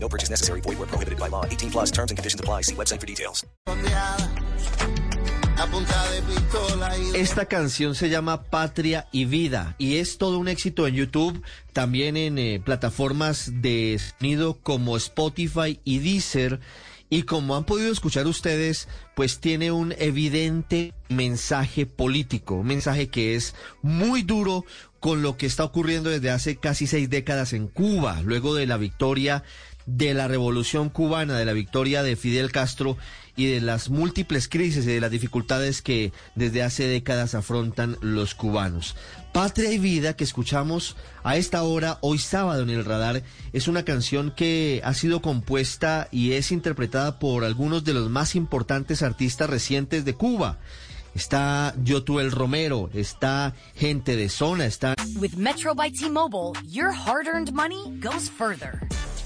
No purchase necessary. Void where prohibited by law. 18 plus terms and conditions apply. See website for details. Esta canción se llama Patria y Vida y es todo un éxito en YouTube, también en eh, plataformas de sonido como Spotify y Deezer. Y como han podido escuchar ustedes, pues tiene un evidente mensaje político, un mensaje que es muy duro con lo que está ocurriendo desde hace casi seis décadas en Cuba, luego de la victoria de la revolución cubana, de la victoria de Fidel Castro y de las múltiples crisis y de las dificultades que desde hace décadas afrontan los cubanos. Patria y Vida que escuchamos a esta hora, hoy sábado en el radar, es una canción que ha sido compuesta y es interpretada por algunos de los más importantes artistas recientes de Cuba. Está Yotuel Romero, está gente de zona, está... With Metro by T-Mobile, your hard-earned money goes further.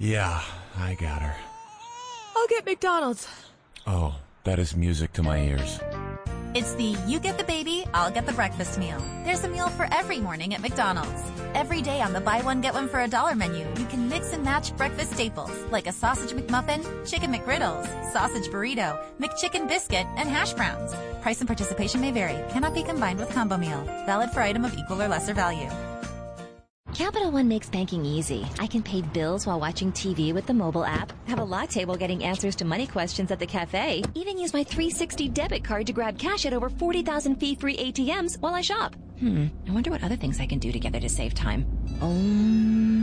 Yeah, I got her. I'll get McDonald's. Oh, that is music to my ears. It's the you get the baby, I'll get the breakfast meal. There's a meal for every morning at McDonald's. Every day on the buy one get one for a dollar menu, you can mix and match breakfast staples like a sausage McMuffin, chicken McGriddles, sausage burrito, McChicken biscuit, and hash browns. Price and participation may vary. Cannot be combined with combo meal. Valid for item of equal or lesser value. Capital One makes banking easy. I can pay bills while watching TV with the mobile app, have a latte while getting answers to money questions at the cafe, even use my 360 debit card to grab cash at over 40,000 fee-free ATMs while I shop. Hmm, I wonder what other things I can do together to save time. Um...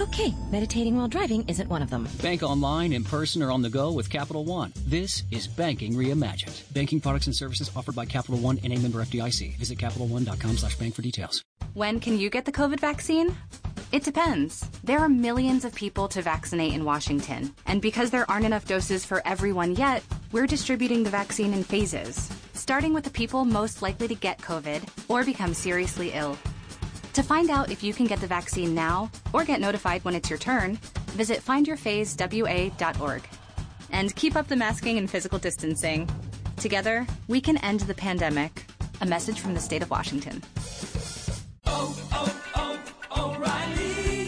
Okay, meditating while driving isn't one of them. Bank online, in person, or on the go with Capital One. This is Banking Reimagined. Banking products and services offered by Capital One and a member FDIC. Visit CapitalOne.com slash bank for details. When can you get the COVID vaccine? It depends. There are millions of people to vaccinate in Washington. And because there aren't enough doses for everyone yet, we're distributing the vaccine in phases, starting with the people most likely to get COVID or become seriously ill. To find out if you can get the vaccine now or get notified when it's your turn, visit findyourphasewa.org. And keep up the masking and physical distancing. Together, we can end the pandemic. A message from the state of Washington.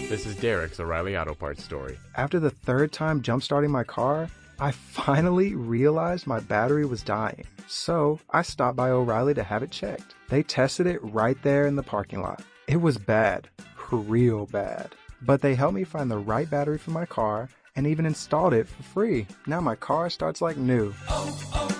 This is Derek's O'Reilly Auto Parts story. After the third time jump starting my car, I finally realized my battery was dying. So I stopped by O'Reilly to have it checked. They tested it right there in the parking lot. It was bad, real bad. But they helped me find the right battery for my car and even installed it for free. Now my car starts like new. Oh, oh,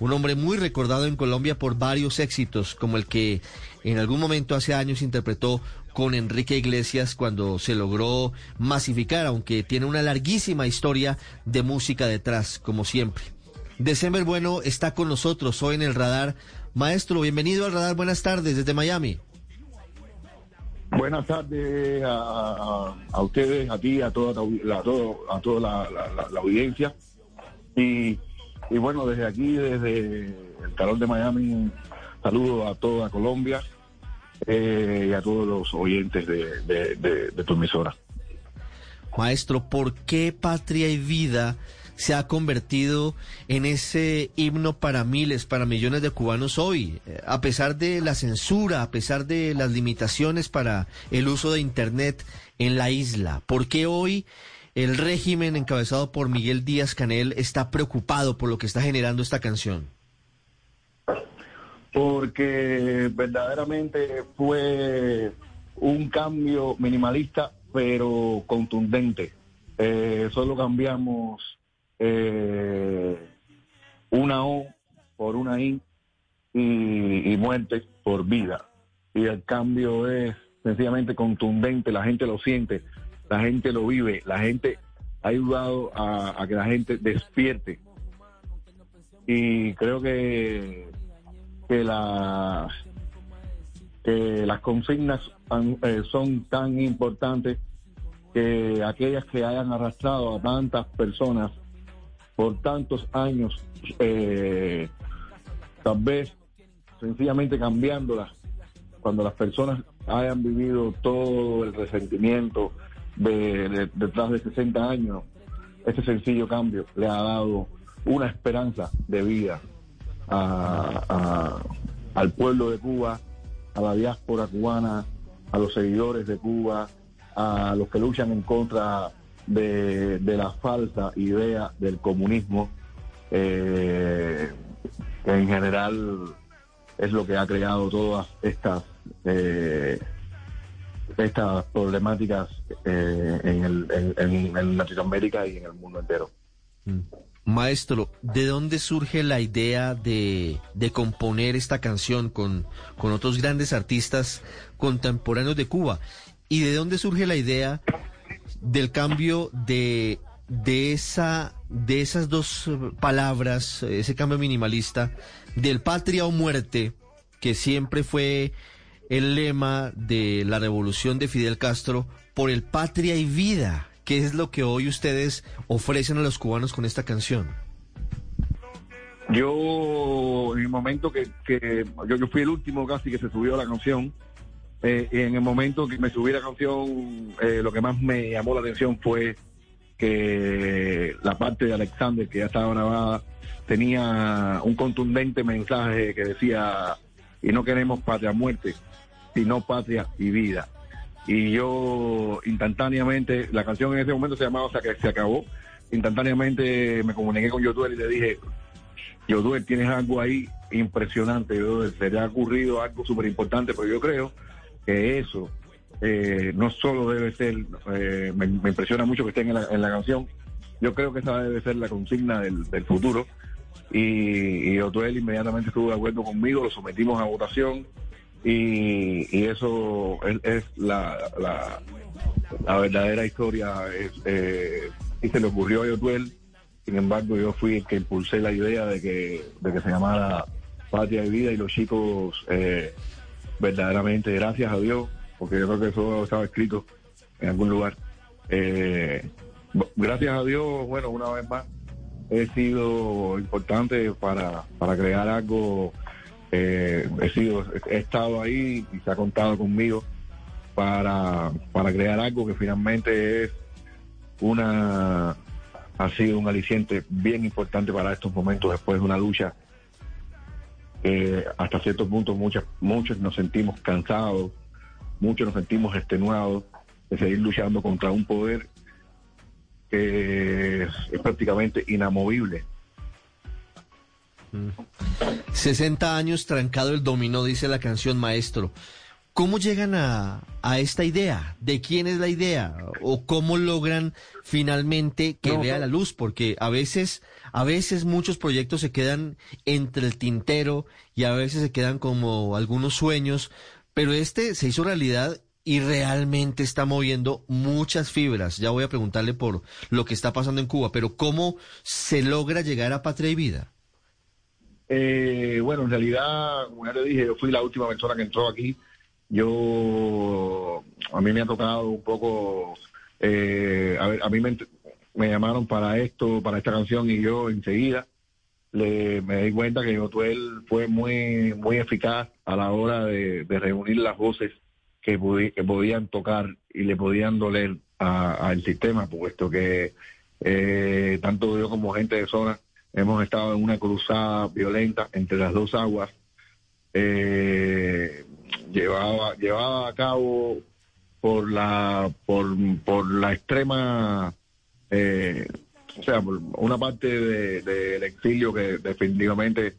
un hombre muy recordado en Colombia por varios éxitos, como el que en algún momento hace años interpretó con Enrique Iglesias cuando se logró masificar, aunque tiene una larguísima historia de música detrás, como siempre. December Bueno está con nosotros hoy en el radar. Maestro, bienvenido al radar, buenas tardes desde Miami. Buenas tardes a, ustedes, a ti, a toda la, a a toda la, la audiencia. Y, y, bueno, desde aquí, desde el calor de Miami, saludo a toda Colombia eh, y a todos los oyentes de, de, tu emisora. Maestro, ¿por qué Patria y Vida se ha convertido en ese himno para miles, para millones de cubanos hoy, eh, a pesar de la censura, a pesar de las limitaciones para el uso de Internet en la isla? ¿Por qué hoy el régimen encabezado por Miguel Díaz Canel está preocupado por lo que está generando esta canción? Porque verdaderamente fue un cambio minimalista pero contundente. Eh, solo cambiamos eh, una O por una I y, y muerte por vida. Y el cambio es sencillamente contundente, la gente lo siente, la gente lo vive, la gente ha ayudado a, que la gente despierte. Y creo que, que, la, que las consignas eh, son tan importantes que aquellas que hayan arrastrado a tantas personas por tantos años, eh, tal vez sencillamente cambiándolas, cuando las personas hayan vivido todo el resentimiento de, de- detrás de 60 años, este sencillo cambio le ha dado una esperanza de vida a- al pueblo de Cuba, a la diáspora cubana, a los seguidores de Cuba, a los que luchan en contra de, de la falsa idea del comunismo, eh, que en general es lo que ha creado todas estas eh, estas problemáticas eh, en, el- en- en- Latinoamérica y en el mundo entero. Maestro, ¿de dónde surge la idea de, de componer esta canción con, con otros grandes artistas contemporáneos de Cuba? ¿Y de dónde surge la idea del cambio de, de, esa, de esas dos palabras, ese cambio minimalista, del patria o muerte, que siempre fue el lema de la revolución de Fidel Castro, por el patria y vida? ¿Qué es lo que hoy ustedes ofrecen a los cubanos con esta canción? Yo, en el momento que, que yo, fui el último casi que se subió la canción, eh, y en el momento que me subí la canción, eh, lo que más me llamó la atención fue que la parte de Alexander, que ya estaba grabada, tenía un contundente mensaje que decía, y no queremos patria muerte, sino patria y vida. Y yo instantáneamente, la canción en ese momento se llamaba O sea que se acabó, instantáneamente me comuniqué con Yotuel y le dije, Yoduel, tienes algo ahí impresionante, Yoduel. Se le ha ocurrido algo súper importante, pero yo creo que eso eh, no solo debe ser, eh, me, impresiona mucho que esté en la, en la canción, yo creo que esa debe ser la consigna del, del futuro. Y, y Yotuel inmediatamente estuvo de acuerdo conmigo, lo sometimos a votación y, eso es, la, la, verdadera historia. Eh, y se le ocurrió a Yotuel sin embargo, yo fui el que impulsé la idea de que, de que se llamara Patria y Vida y los chicos, eh, verdaderamente, gracias a Dios, porque yo creo que eso estaba escrito en algún lugar. Eh, gracias a Dios, bueno, una vez más, he sido importante para, para crear algo. eh, he sido, he estado ahí y se ha contado conmigo para, para crear algo que finalmente es una ha sido un aliciente bien importante para estos momentos después de una lucha que hasta ciertos puntos muchas, muchos nos sentimos cansados, muchos nos sentimos extenuados de seguir luchando contra un poder que es, es prácticamente inamovible. 60 años trancado el dominó, dice la canción maestro. ¿Cómo llegan a, a esta idea? ¿De quién es la idea? ¿O cómo logran finalmente que vea la luz? Porque a veces, a veces muchos proyectos se quedan entre el tintero y a veces se quedan como algunos sueños, pero este se hizo realidad y realmente está moviendo muchas fibras. Ya voy a preguntarle por lo que está pasando en Cuba, pero ¿cómo se logra llegar a Patria y Vida? Eh, bueno, en realidad, como ya le dije, yo fui la última persona que entró aquí. Yo, a mí me ha tocado un poco, eh, a ver, a mí me, llamaron para esto, para esta canción y yo enseguida le, me di cuenta que Yotuel fue muy, muy eficaz a la hora de reunir las voces que, podían tocar y le podían doler al sistema, puesto que Eh, tanto yo como gente de zona hemos estado en una cruzada violenta entre las dos aguas. Eh, llevaba, llevaba a cabo por la, por, por la extrema, eh, o sea, por una parte de- del exilio que definitivamente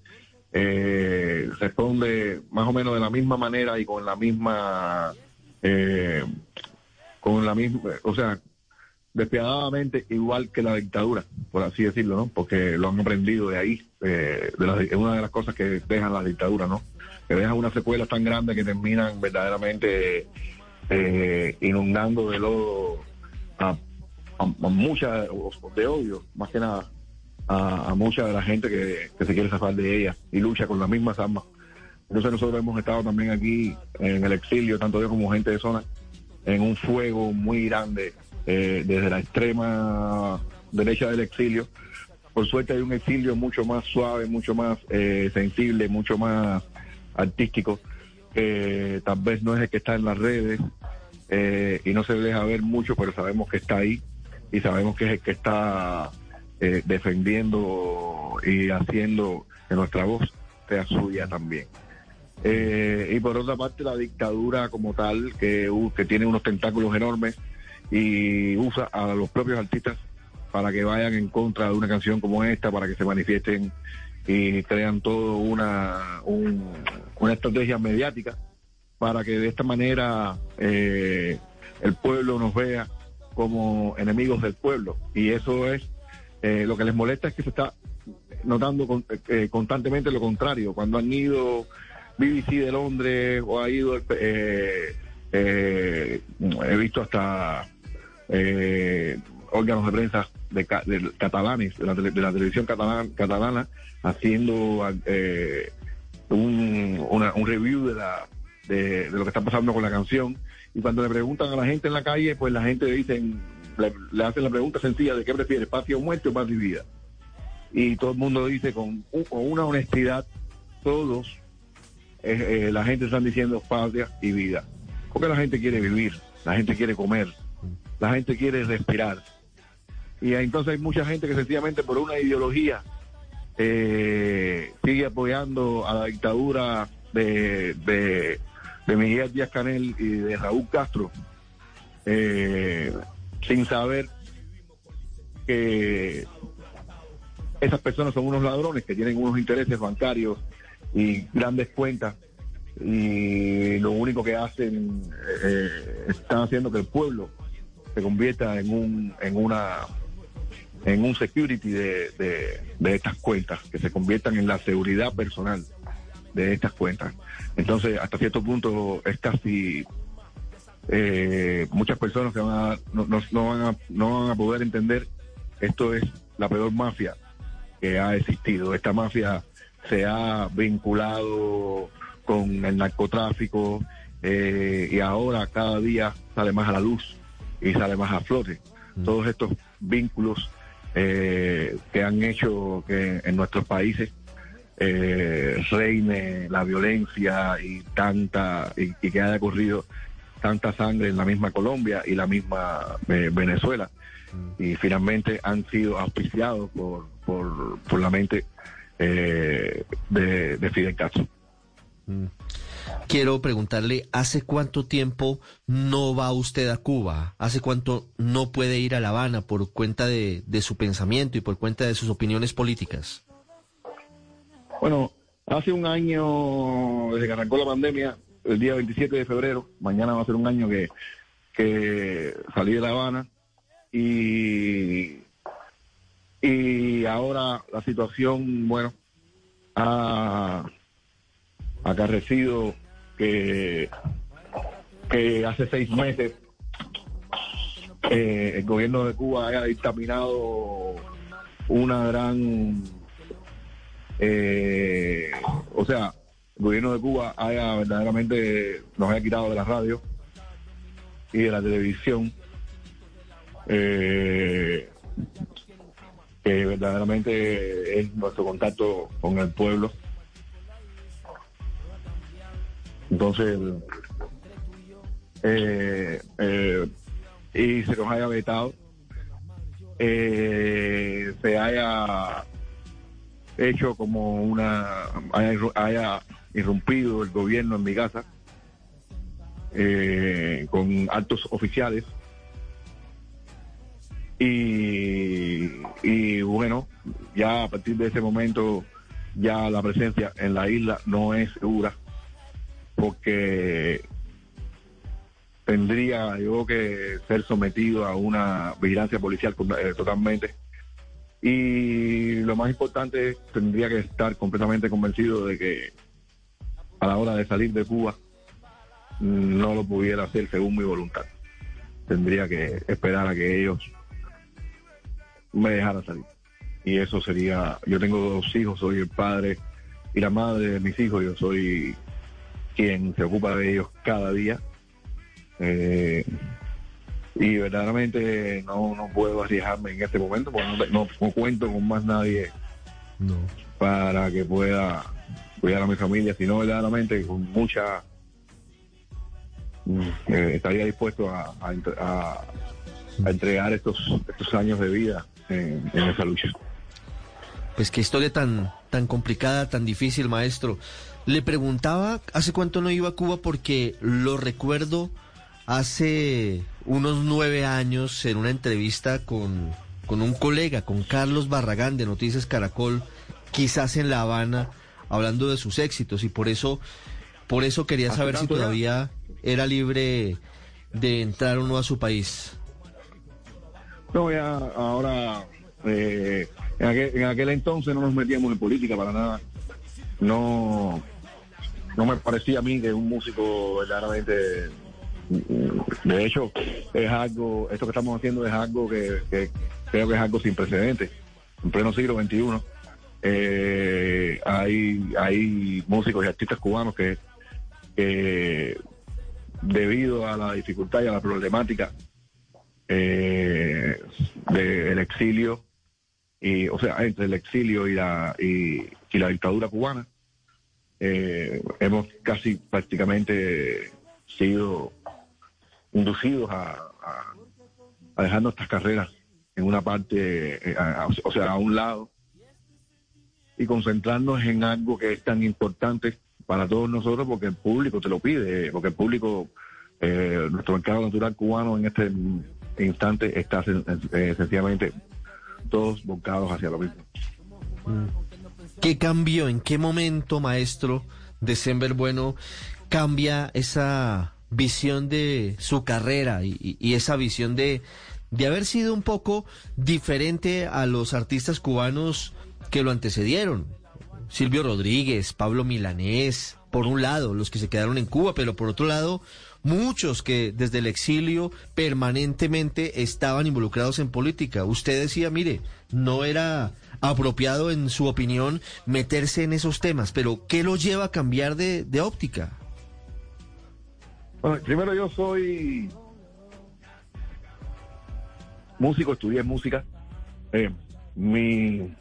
eh, responde más o menos de la misma manera y con la misma, eh, con la misma, o sea, despiadadamente igual que la dictadura, por así decirlo, ¿no? Porque lo han aprendido de ahí, eh, de una de las cosas que dejan las dictaduras, ¿no? Que dejan unas secuelas tan grandes que terminan verdaderamente eh, inundando de lodo a, a, a de odio, más que nada, a, a mucha de la gente que, que se quiere zafar de ella y lucha con las mismas armas. Entonces nosotros hemos estado también aquí en el exilio, tanto yo como gente de zona, en un fuego muy grande eh, desde la extrema derecha del exilio. Por suerte hay un exilio mucho más suave, mucho más eh, sensible, mucho más artístico, que tal vez no es el que está en las redes eh, y no se deja ver mucho, pero sabemos que está ahí y sabemos que es el que está eh, defendiendo y haciendo que nuestra voz sea suya también. Eh, y por otra parte, la dictadura como tal, que, que tiene unos tentáculos enormes y usa a los propios artistas para que vayan en contra de una canción como esta, para que se manifiesten y crean todo una, un- una estrategia mediática para que de esta manera eh, el pueblo nos vea como enemigos del pueblo. Y eso es, eh, lo que les molesta es que se está notando con- eh, constantemente lo contrario. Cuando han ido BBC de Londres o ha ido, eh, eh, he visto hasta eh, órganos de prensa de, de catalanes, de la, de la televisión catalana, catalana haciendo eh, un, una- un review de, la, de, de lo que está pasando con la canción. Y cuando le preguntan a la gente en la calle, pues la gente le dicen, le, hacen la pregunta sencilla de qué prefiere, patria o muerte o paz y vida. Y todo el mundo dice con, con una honestidad, todos, eh, eh, la gente están diciendo patria y vida. Porque la gente quiere vivir, la gente quiere comer, la gente quiere respirar. Y entonces hay mucha gente que sencillamente por una ideología eh, sigue apoyando a la dictadura de, de, de Miguel Díaz Canel y de Raúl Castro, sin saber que esas personas son unos ladrones que tienen unos intereses bancarios y grandes cuentas y lo único que hacen eh, están haciendo que el pueblo se convierta en un en una en un security de, de, de estas cuentas que se conviertan en la seguridad personal de estas cuentas. Entonces hasta cierto punto es casi eh, muchas personas que van a, no, no- no van a no van a poder entender esto es la peor mafia que ha existido. Esta mafia se ha vinculado con el narcotráfico eh, y ahora cada día sale más a la luz y sale más a flote. Todos estos vínculos eh, que han hecho que en nuestros países eh, reine la violencia y tanta y, y que haya corrido tanta sangre en la misma Colombia y la misma eh, Venezuela y finalmente han sido auspiciados por, por, por la mente eh, de, de Fidel Castro. Quiero preguntarle, ¿hace cuánto tiempo no va usted a Cuba? ¿Hace cuánto no puede ir a La Habana por cuenta de, de su pensamiento y por cuenta de sus opiniones políticas? Bueno, hace un año, desde que arrancó la pandemia, el día 27 de febrero, mañana va a ser un año que, que salí de La Habana y, y ahora la situación, bueno, ha acarrecido que, que hace seis meses eh, el gobierno de Cuba haya dictaminado una gran eh, o sea, gobierno de Cuba haya verdaderamente nos haya quitado de la radio y de la televisión eh, que verdaderamente es nuestro contacto con el pueblo. Entonces, eh, eh, y se nos haya vetado eh, se haya hecho como una haya, haya irrumpido el gobierno en mi casa eh, con altos oficiales. Y, y bueno ya a partir de ese momento ya la presencia en la isla no es segura porque tendría yo que ser sometido a una vigilancia policial eh, totalmente. Y lo más importante tendría que estar completamente convencido de que a la hora de salir de Cuba no lo pudiera hacer según mi voluntad. Tendría que esperar a que ellos me dejaran salir. Y eso sería, yo tengo dos hijos, soy el padre y la madre de mis hijos, yo soy quien se ocupa de ellos cada día. Eh, y verdaderamente no, no puedo arriesgarme en este momento porque no, no- no cuento con más nadie para que pueda cuidar a mi familia, sino verdaderamente con mucha mm, eh, estaría dispuesto a, a entre- a- a entregar estos estos años de vida en, en esa lucha. Pues qué historia tan, tan complicada, tan difícil, maestro. Le preguntaba hace cuánto no iba a Cuba porque lo recuerdo hace unos nueve años en una entrevista con, con un colega, con Carlos Barragán de Noticias Caracol, quizás en La Habana, hablando de sus éxitos y por eso, por eso quería ¿Hace saber si todavía era libre de entrar o no a su país. No, ya ahora, eh, en, aquel, en aquel entonces no nos metíamos en política para nada. No, no me parecía a mí que un músico verdaderamente... De hecho, es algo, esto que estamos haciendo es algo que, que creo que es algo sin precedentes. En pleno siglo XXI, eh, hay, hay músicos y artistas cubanos que, debido a la dificultad y a la problemática eh, del exilio, y, o sea, entre el exilio y la, y, la dictadura cubana, eh, hemos casi prácticamente sido inducidos a, a- a dejar nuestras carreras en una parte, eh, o sea, a un lado, y concentrarnos en algo que es tan importante para todos nosotros porque el público te lo pide, porque el público, eh, nuestro mercado natural cubano en este instante está eh, sencillamente todos volcados hacia lo mismo. ¿Qué cambió? ¿En qué momento, maestro de Sember Bueno, cambia esa visión de su carrera y- y esa visión de, de haber sido un poco diferente a los artistas cubanos que lo antecedieron? Silvio Rodríguez, Pablo Milanés, por un lado, los que se quedaron en Cuba, pero por otro lado, muchos que desde el exilio permanentemente estaban involucrados en política. Usted decía, mire, no era apropiado en su opinión meterse en esos temas, pero ¿qué lo lleva a cambiar de, de óptica? Primero yo soy músico, estudié música. Eh, mi,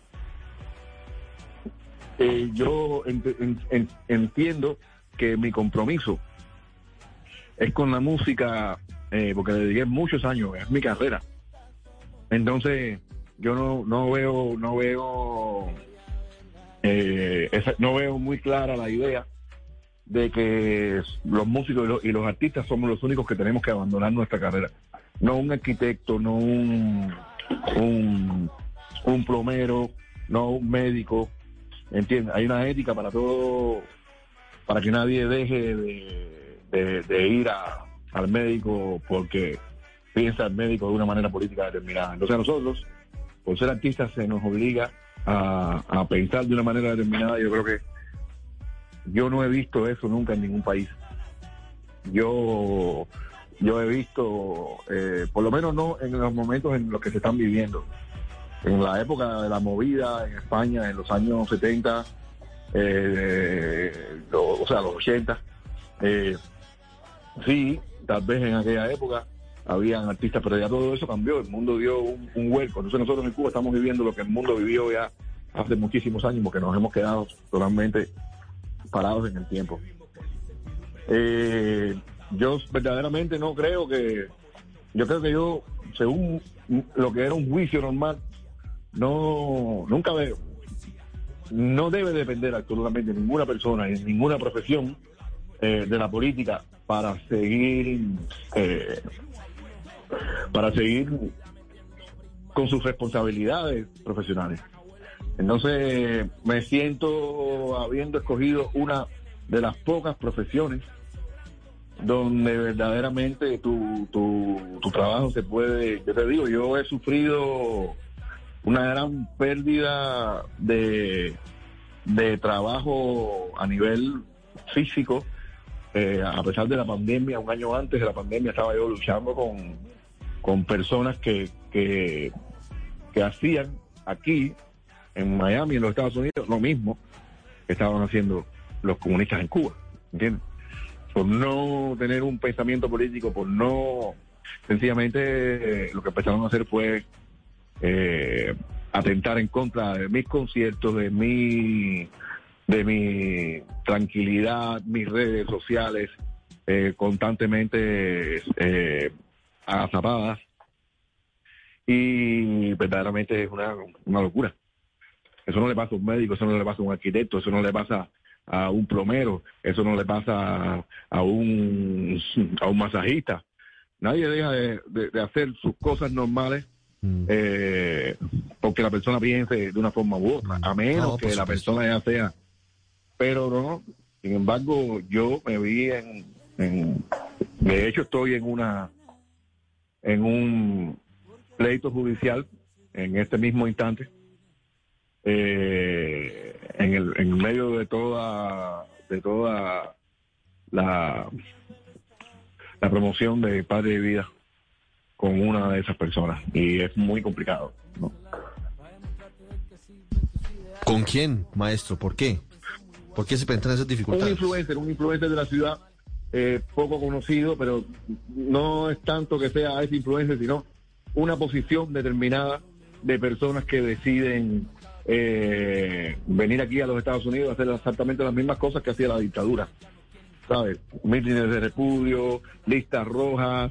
eh, yo ent- en- en- entiendo que mi compromiso es con la música, eh, porque le dediqué muchos años, es mi carrera. Entonces, yo no, no veo, no veo, eh, esa- no veo muy clara la idea de que los músicos y los, y los artistas somos los únicos que tenemos que abandonar nuestra carrera. No un arquitecto, no un, un plomero, no un médico. ¿Entiendes? Hay una ética para todo, para que nadie deje de, ir al médico porque piensa el médico de una manera política determinada. Entonces a nosotros, por ser artistas, se nos obliga a, a pensar de una manera determinada. Yo creo que yo no he visto eso nunca en ningún país. Yo, yo he visto, eh, por lo menos no en los momentos en los que se están viviendo. En la época de la movida en España, en los años 70, eh, o sea, los 80, eh, sí, tal vez en aquella época habían artistas, pero ya todo eso cambió, el mundo dio un, un vuelco. Entonces nosotros en Cuba estamos viviendo lo que el mundo vivió ya hace muchísimos años, porque nos hemos quedado totalmente parados en el tiempo. Eh, yo verdaderamente no creo que, yo creo que yo, según lo que era un juicio normal, no, nunca veo. No debe depender absolutamente ninguna persona en ninguna profesión eh, de la política para seguir eh, para seguir con sus responsabilidades profesionales. Entonces me siento habiendo escogido una de las pocas profesiones donde verdaderamente tu, tu, tu trabajo se puede, yo te digo, yo he sufrido una gran pérdida de, de trabajo a nivel físico, eh, a pesar de la pandemia, un año antes de la pandemia estaba yo luchando con, con personas que, que, hacían aquí, en Miami, en los Estados Unidos, lo mismo que estaban haciendo los comunistas en Cuba, ¿entiendes? Por no tener un pensamiento político, por no, sencillamente lo que empezaron a hacer fue eh, atentar en contra de mis conciertos, de mi, de mi tranquilidad, mis redes sociales, eh, constantemente eh, agazapadas. Y verdaderamente es una, una locura. Eso no le pasa a un médico, eso no le pasa a un arquitecto, eso no le pasa a un plomero, eso no le pasa a un, a un masajista. Nadie deja de, hacer sus cosas normales eh, porque la persona piense de una forma u otra, a menos No, que la persona ya sea. Pero no, sin embargo, yo me vi en, en- de hecho estoy en una, en un pleito judicial en este mismo instante, eh, en el en medio de toda, de toda la, la promoción de Padre de Vida con una de esas personas y es muy complicado. ¿no? ¿Con quién, maestro? ¿Por qué? ¿Por qué se presentan esas Un dificultades? influencer, un influencer de la ciudad eh, poco conocido, pero no es tanto que sea ese influencer, sino una posición determinada de personas que deciden eh, venir aquí a los Estados Unidos a hacer exactamente las mismas cosas que hacía la dictadura. ¿Sabes? Mítines de repudio, listas rojas,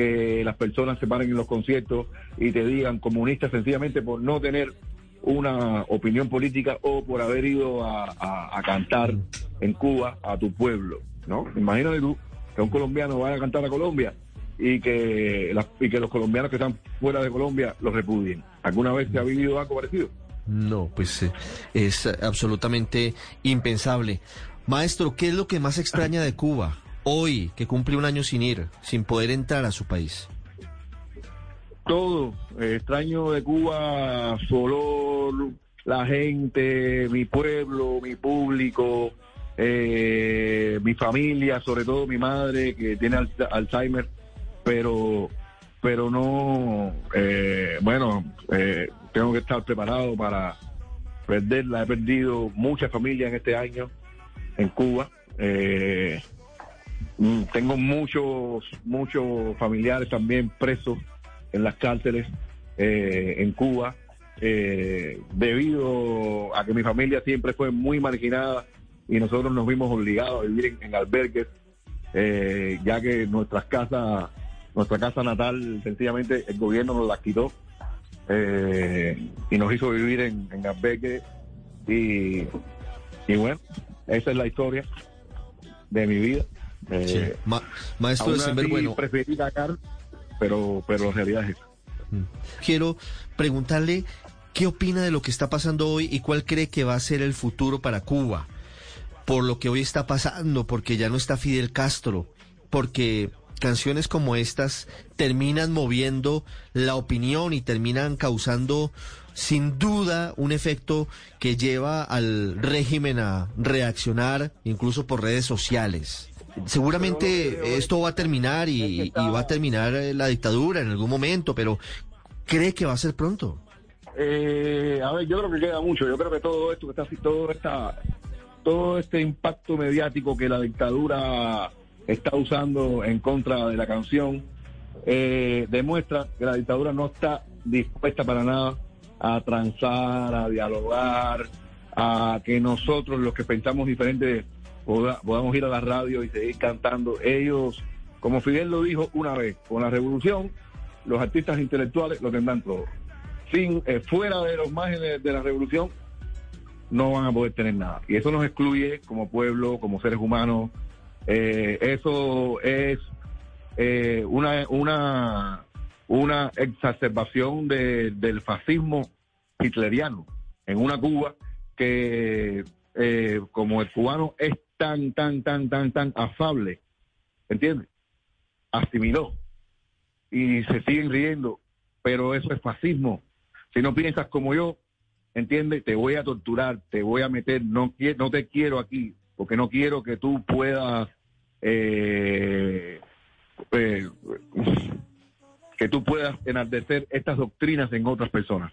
que las personas se paren en los conciertos y te digan comunistas sencillamente por no tener una opinión política o por haber ido a, cantar en Cuba a tu pueblo, ¿no? Imagínate tú que un colombiano vaya a cantar a Colombia y que, y que los colombianos que están fuera de Colombia los repudien. ¿Alguna vez se ha vivido algo parecido? No, pues eh, es absolutamente impensable. Maestro, ¿qué es lo que más extraña de Cuba hoy, que cumple un año sin ir, sin poder entrar a su país? todo. Eh, extraño de Cuba, su olor, la gente, mi pueblo, mi público, eh, mi familia, sobre todo mi madre que tiene al- Alzheimer, pero, pero no, eh, bueno, eh, tengo que estar preparado para perderla. He perdido muchas familias en este año en Cuba. Eh, Tengo muchos, muchos familiares también presos en las cárceles eh, en Cuba, eh, debido a que mi familia siempre fue muy marginada y nosotros nos vimos obligados a vivir en, albergues, eh, ya que nuestras casas, nuestra casa natal, sencillamente el gobierno nos la quitó eh, y nos hizo vivir en, en albergues y bueno, esa es la historia de mi vida. Eh, Sí. Ma- maestro de Sember, bueno, preferí pero, pero la realidad es esa. quiero preguntarle qué opina de lo que está pasando hoy y cuál cree que va a ser el futuro para Cuba, por lo que hoy está pasando, porque ya no está Fidel Castro, porque canciones como estas terminan moviendo la opinión y terminan causando sin duda un efecto que lleva al régimen a reaccionar incluso por redes sociales. Seguramente esto va a terminar y, y va a terminar eh, la dictadura en algún momento, pero ¿cree que va a ser pronto? Eh, a ver, yo creo que queda mucho. Yo creo que todo esto que está así, todo esta, todo este impacto mediático que la dictadura está usando en contra de la canción eh, demuestra que la dictadura no está dispuesta para nada a transar, a dialogar, a que nosotros los que pensamos diferente poda- podamos ir a la radio y seguir cantando. Ellos, como Fidel lo dijo una vez, con la revolución los artistas intelectuales lo tendrán todo. Sin, eh, fuera de los márgenes de la revolución, no van a poder tener nada. Y eso nos excluye como pueblo, como seres humanos. Eh, eso es eh, una, una, una exacerbación de- del fascismo hitleriano en una Cuba que, eh, como el cubano es tan, tan, tan, tan, tan afable, ¿entiendes? Asimiló y se siguen riendo, pero eso es fascismo. Si no piensas como yo, ¿entiendes? Te voy a torturar, te voy a meter, no, no te quiero aquí, porque no quiero que tú puedas, eh, eh, que tú puedas enaltecer estas doctrinas en otras personas.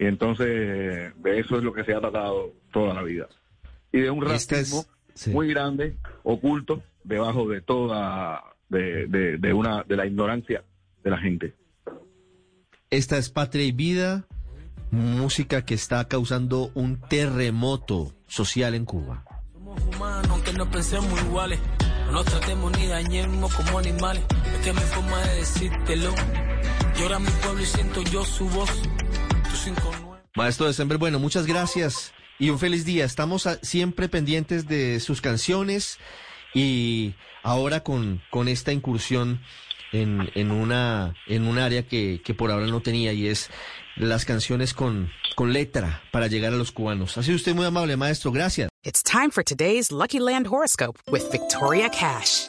Y entonces, de eso es lo que se ha tratado toda la vida. Y de un es- racismo sí. muy grande, oculto, debajo de toda, de, de, de una, de la ignorancia de la gente. Esta es Patria y Vida, música que está causando un terremoto social en Cuba. humanos, aunque no pensemos iguales. No nos tratemos ni dañemos como animales. Es que mi forma de decírtelo. Llora mi pueblo y siento yo su voz. Tu cinco nueve. Maestro December, bueno, muchas gracias y un feliz día. Estamos siempre pendientes de sus canciones y ahora con, con esta incursión en, en, una, en un área que, que por ahora no tenía y es las canciones con, con letra para llegar a los cubanos. Ha sido usted muy amable, maestro. Gracias. It's time for today's Lucky Land horoscope with Victoria Cash.